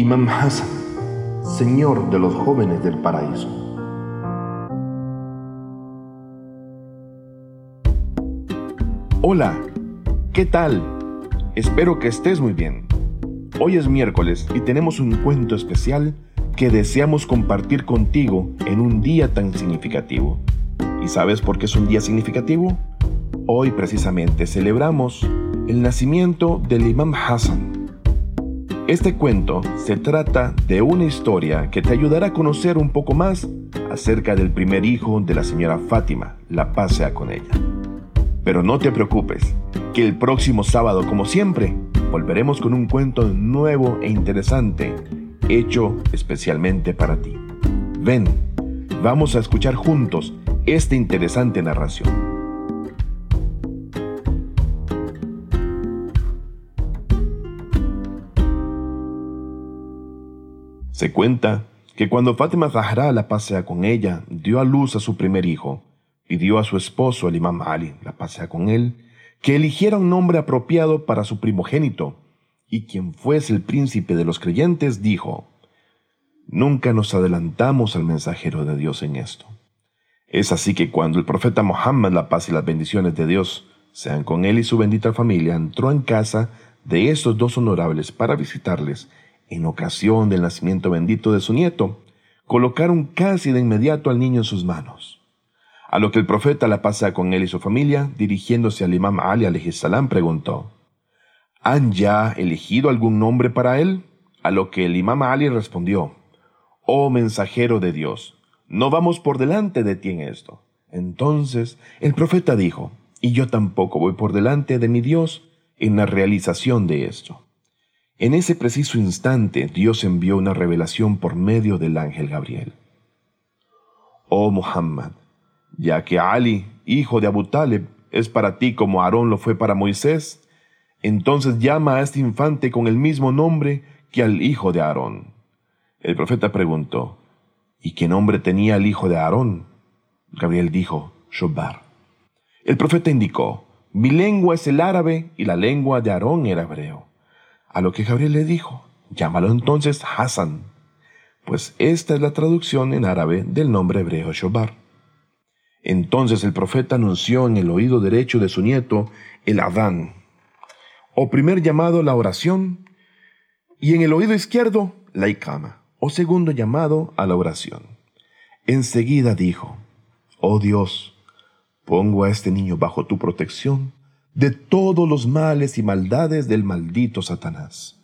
Imam Hassan, Señor de los jóvenes del paraíso. Hola, ¿qué tal? Espero que estés muy bien. Hoy es miércoles y tenemos un cuento especial que deseamos compartir contigo en un día tan significativo. ¿Y sabes por qué es un día significativo? Hoy precisamente celebramos el nacimiento del Imam Hassan. Este cuento se trata de una historia que te ayudará a conocer un poco más acerca del primer hijo de la señora Fátima, la paz sea con ella. Pero no te preocupes, que el próximo sábado, como siempre, volveremos con un cuento nuevo e interesante, hecho especialmente para ti. Ven, vamos a escuchar juntos esta interesante narración. Se cuenta que cuando Fátima Zahra la pasea con ella, dio a luz a su primer hijo, pidió a su esposo, el imam Ali, la pasea con él, que eligiera un nombre apropiado para su primogénito, y quien fuese el príncipe de los creyentes dijo, Nunca nos adelantamos al mensajero de Dios en esto. Es así que cuando el profeta Mohammed, la paz y las bendiciones de Dios sean con él y su bendita familia, entró en casa de estos dos honorables para visitarles en ocasión del nacimiento bendito de su nieto, colocaron casi de inmediato al niño en sus manos. A lo que el profeta la pasa con él y su familia, dirigiéndose al imam Ali salam, preguntó, ¿Han ya elegido algún nombre para él? A lo que el imam Ali respondió, Oh mensajero de Dios, no vamos por delante de ti en esto. Entonces el profeta dijo, y yo tampoco voy por delante de mi Dios en la realización de esto. En ese preciso instante Dios envió una revelación por medio del ángel Gabriel. Oh Muhammad, ya que Ali, hijo de Abu Talib, es para ti como Aarón lo fue para Moisés, entonces llama a este infante con el mismo nombre que al hijo de Aarón. El profeta preguntó, ¿y qué nombre tenía el hijo de Aarón? Gabriel dijo, Shobar. El profeta indicó, mi lengua es el árabe y la lengua de Aarón era hebreo. A lo que Gabriel le dijo, llámalo entonces Hassan, pues esta es la traducción en árabe del nombre hebreo Shobar. Entonces el profeta anunció en el oído derecho de su nieto el Adán, o primer llamado la oración, y en el oído izquierdo la Ikama, o segundo llamado a la oración. Enseguida dijo, Oh Dios, pongo a este niño bajo tu protección de todos los males y maldades del maldito Satanás.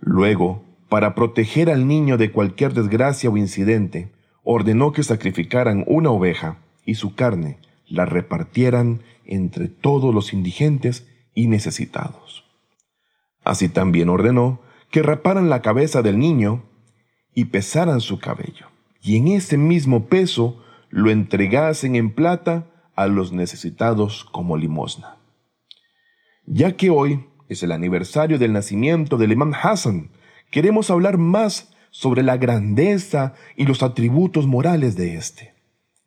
Luego, para proteger al niño de cualquier desgracia o incidente, ordenó que sacrificaran una oveja y su carne la repartieran entre todos los indigentes y necesitados. Así también ordenó que raparan la cabeza del niño y pesaran su cabello, y en ese mismo peso lo entregasen en plata a los necesitados como limosna. Ya que hoy es el aniversario del nacimiento del imam Hassan, queremos hablar más sobre la grandeza y los atributos morales de este,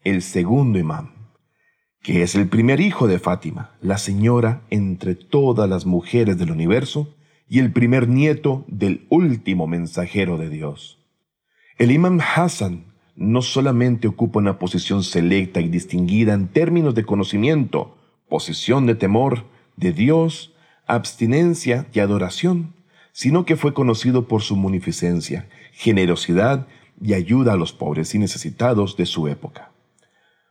el segundo imam, que es el primer hijo de Fátima, la señora entre todas las mujeres del universo y el primer nieto del último mensajero de Dios. El imam Hassan no solamente ocupa una posición selecta y distinguida en términos de conocimiento, posición de temor, de Dios, abstinencia y adoración, sino que fue conocido por su munificencia, generosidad y ayuda a los pobres y necesitados de su época.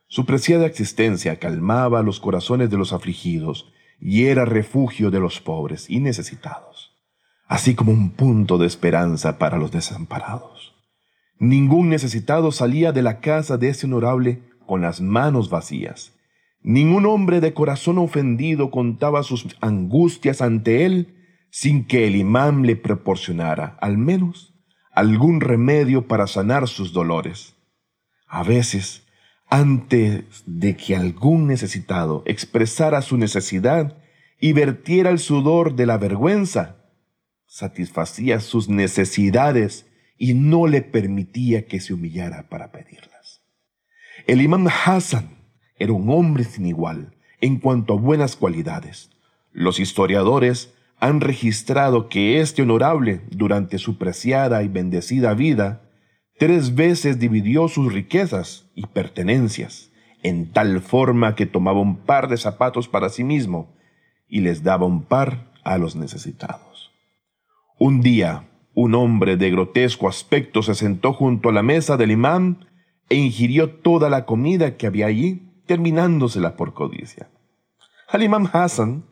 Su preciada existencia calmaba los corazones de los afligidos y era refugio de los pobres y necesitados, así como un punto de esperanza para los desamparados. Ningún necesitado salía de la casa de ese honorable con las manos vacías, Ningún hombre de corazón ofendido contaba sus angustias ante él sin que el imán le proporcionara, al menos, algún remedio para sanar sus dolores. A veces, antes de que algún necesitado expresara su necesidad y vertiera el sudor de la vergüenza, satisfacía sus necesidades y no le permitía que se humillara para pedirlas. El imán Hassan era un hombre sin igual en cuanto a buenas cualidades. Los historiadores han registrado que este honorable, durante su preciada y bendecida vida, tres veces dividió sus riquezas y pertenencias, en tal forma que tomaba un par de zapatos para sí mismo y les daba un par a los necesitados. Un día, un hombre de grotesco aspecto se sentó junto a la mesa del imán e ingirió toda la comida que había allí, terminándosela por codicia. Al imán Hassan,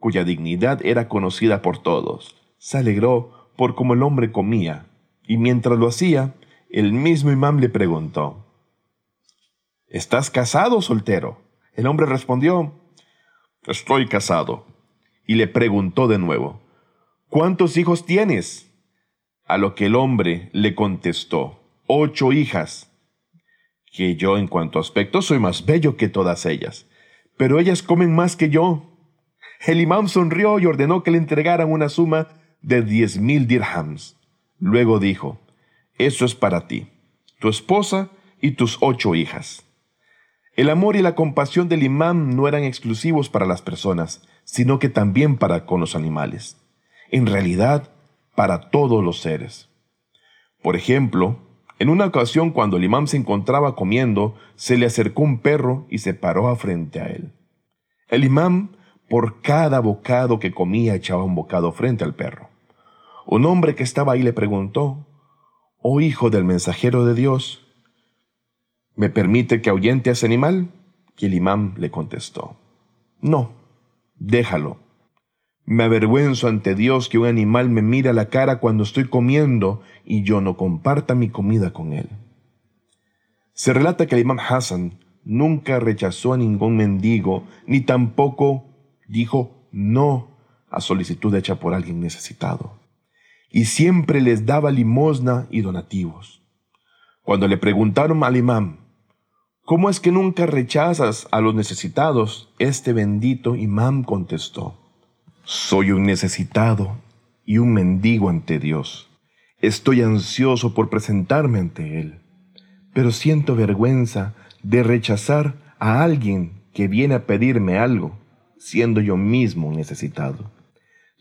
cuya dignidad era conocida por todos, se alegró por cómo el hombre comía, y mientras lo hacía, el mismo imán le preguntó, ¿Estás casado o soltero? El hombre respondió, Estoy casado. Y le preguntó de nuevo, ¿Cuántos hijos tienes? A lo que el hombre le contestó, ocho hijas, que yo en cuanto a aspecto soy más bello que todas ellas, pero ellas comen más que yo. El imán sonrió y ordenó que le entregaran una suma de diez mil dirhams. Luego dijo, eso es para ti, tu esposa y tus ocho hijas. El amor y la compasión del imán no eran exclusivos para las personas, sino que también para con los animales. En realidad, para todos los seres. Por ejemplo, en una ocasión cuando el imán se encontraba comiendo, se le acercó un perro y se paró frente a él. El imán, por cada bocado que comía, echaba un bocado frente al perro. Un hombre que estaba ahí le preguntó, Oh hijo del mensajero de Dios, ¿me permite que ahuyente a ese animal? Y el imán le contestó, No, déjalo. Me avergüenzo ante Dios que un animal me mire a la cara cuando estoy comiendo y yo no comparta mi comida con él. Se relata que el imam Hassan nunca rechazó a ningún mendigo, ni tampoco dijo no a solicitud hecha por alguien necesitado. Y siempre les daba limosna y donativos. Cuando le preguntaron al imam, ¿cómo es que nunca rechazas a los necesitados? Este bendito imam contestó, soy un necesitado y un mendigo ante Dios. Estoy ansioso por presentarme ante Él, pero siento vergüenza de rechazar a alguien que viene a pedirme algo, siendo yo mismo necesitado.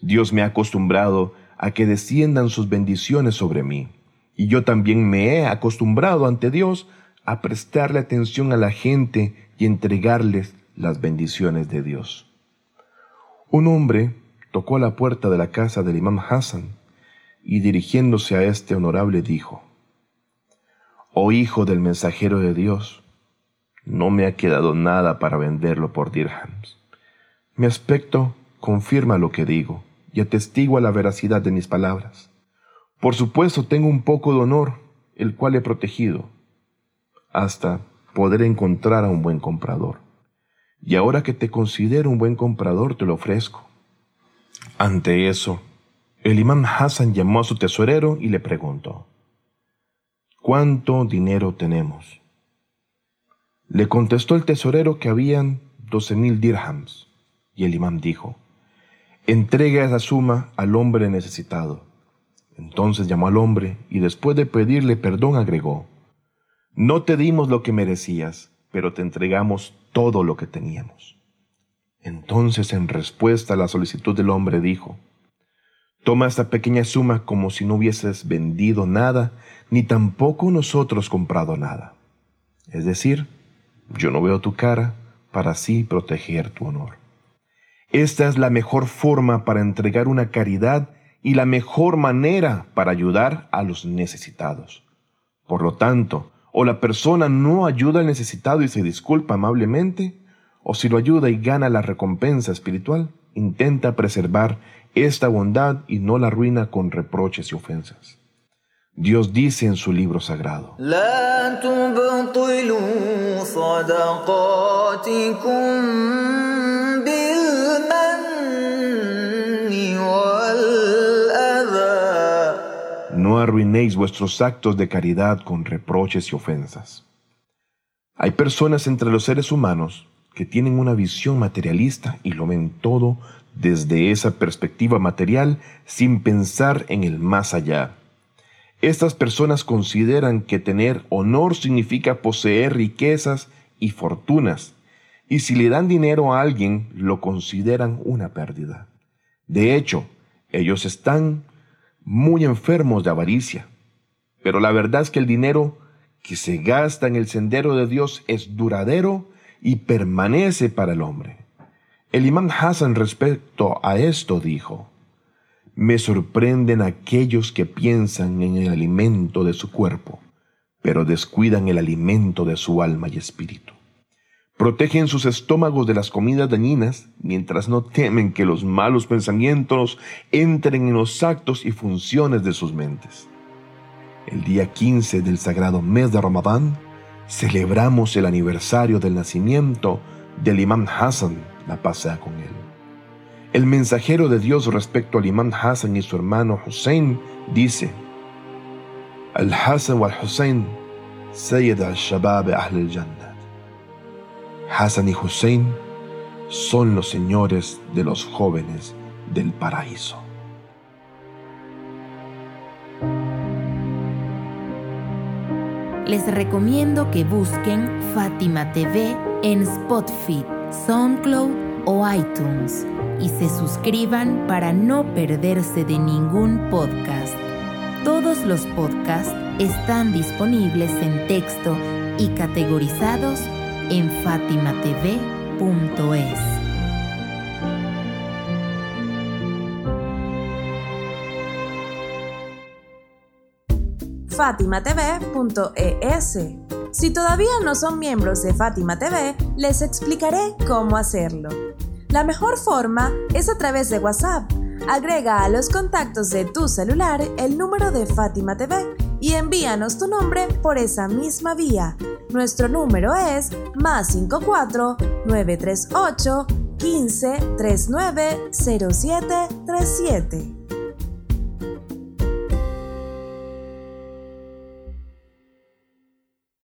Dios me ha acostumbrado a que desciendan sus bendiciones sobre mí, y yo también me he acostumbrado ante Dios a prestarle atención a la gente y entregarles las bendiciones de Dios. Un hombre tocó a la puerta de la casa del imam Hassan y dirigiéndose a este honorable dijo, Oh hijo del mensajero de Dios, no me ha quedado nada para venderlo por dirhams. Mi aspecto confirma lo que digo y atestigua la veracidad de mis palabras. Por supuesto tengo un poco de honor, el cual he protegido, hasta poder encontrar a un buen comprador y ahora que te considero un buen comprador te lo ofrezco. Ante eso, el imán Hassan llamó a su tesorero y le preguntó, ¿Cuánto dinero tenemos? Le contestó el tesorero que habían doce mil dirhams, y el imán dijo, entrega esa suma al hombre necesitado. Entonces llamó al hombre y después de pedirle perdón agregó, no te dimos lo que merecías, pero te entregamos todo lo que teníamos. Entonces, en respuesta a la solicitud del hombre, dijo, Toma esta pequeña suma como si no hubieses vendido nada, ni tampoco nosotros comprado nada. Es decir, yo no veo tu cara para así proteger tu honor. Esta es la mejor forma para entregar una caridad y la mejor manera para ayudar a los necesitados. Por lo tanto, o la persona no ayuda al necesitado y se disculpa amablemente, o si lo ayuda y gana la recompensa espiritual, intenta preservar esta bondad y no la arruina con reproches y ofensas. Dios dice en su libro sagrado, arruinéis vuestros actos de caridad con reproches y ofensas. Hay personas entre los seres humanos que tienen una visión materialista y lo ven todo desde esa perspectiva material sin pensar en el más allá. Estas personas consideran que tener honor significa poseer riquezas y fortunas, y si le dan dinero a alguien lo consideran una pérdida. De hecho, ellos están muy enfermos de avaricia. Pero la verdad es que el dinero que se gasta en el sendero de Dios es duradero y permanece para el hombre. El imán Hassan respecto a esto dijo, Me sorprenden aquellos que piensan en el alimento de su cuerpo, pero descuidan el alimento de su alma y espíritu. Protegen sus estómagos de las comidas dañinas mientras no temen que los malos pensamientos entren en los actos y funciones de sus mentes. El día 15 del sagrado mes de Ramadán celebramos el aniversario del nacimiento del imán Hassan, la paz con él. El mensajero de Dios respecto al imán Hassan y su hermano Hussein dice, Al-Hassan wal-Hussein, Sayyid al-Shabab al-Jannah. Hassan y Hussein son los señores de los jóvenes del paraíso. Les recomiendo que busquen Fátima TV en Spotify, SoundCloud o iTunes y se suscriban para no perderse de ningún podcast. Todos los podcasts están disponibles en texto y categorizados en fatimatv.es. fatimatv.es. Si todavía no son miembros de Fátima TV, les explicaré cómo hacerlo. La mejor forma es a través de WhatsApp. Agrega a los contactos de tu celular el número de Fátima TV y envíanos tu nombre por esa misma vía. Nuestro número es más 54 938 15 39 07 37.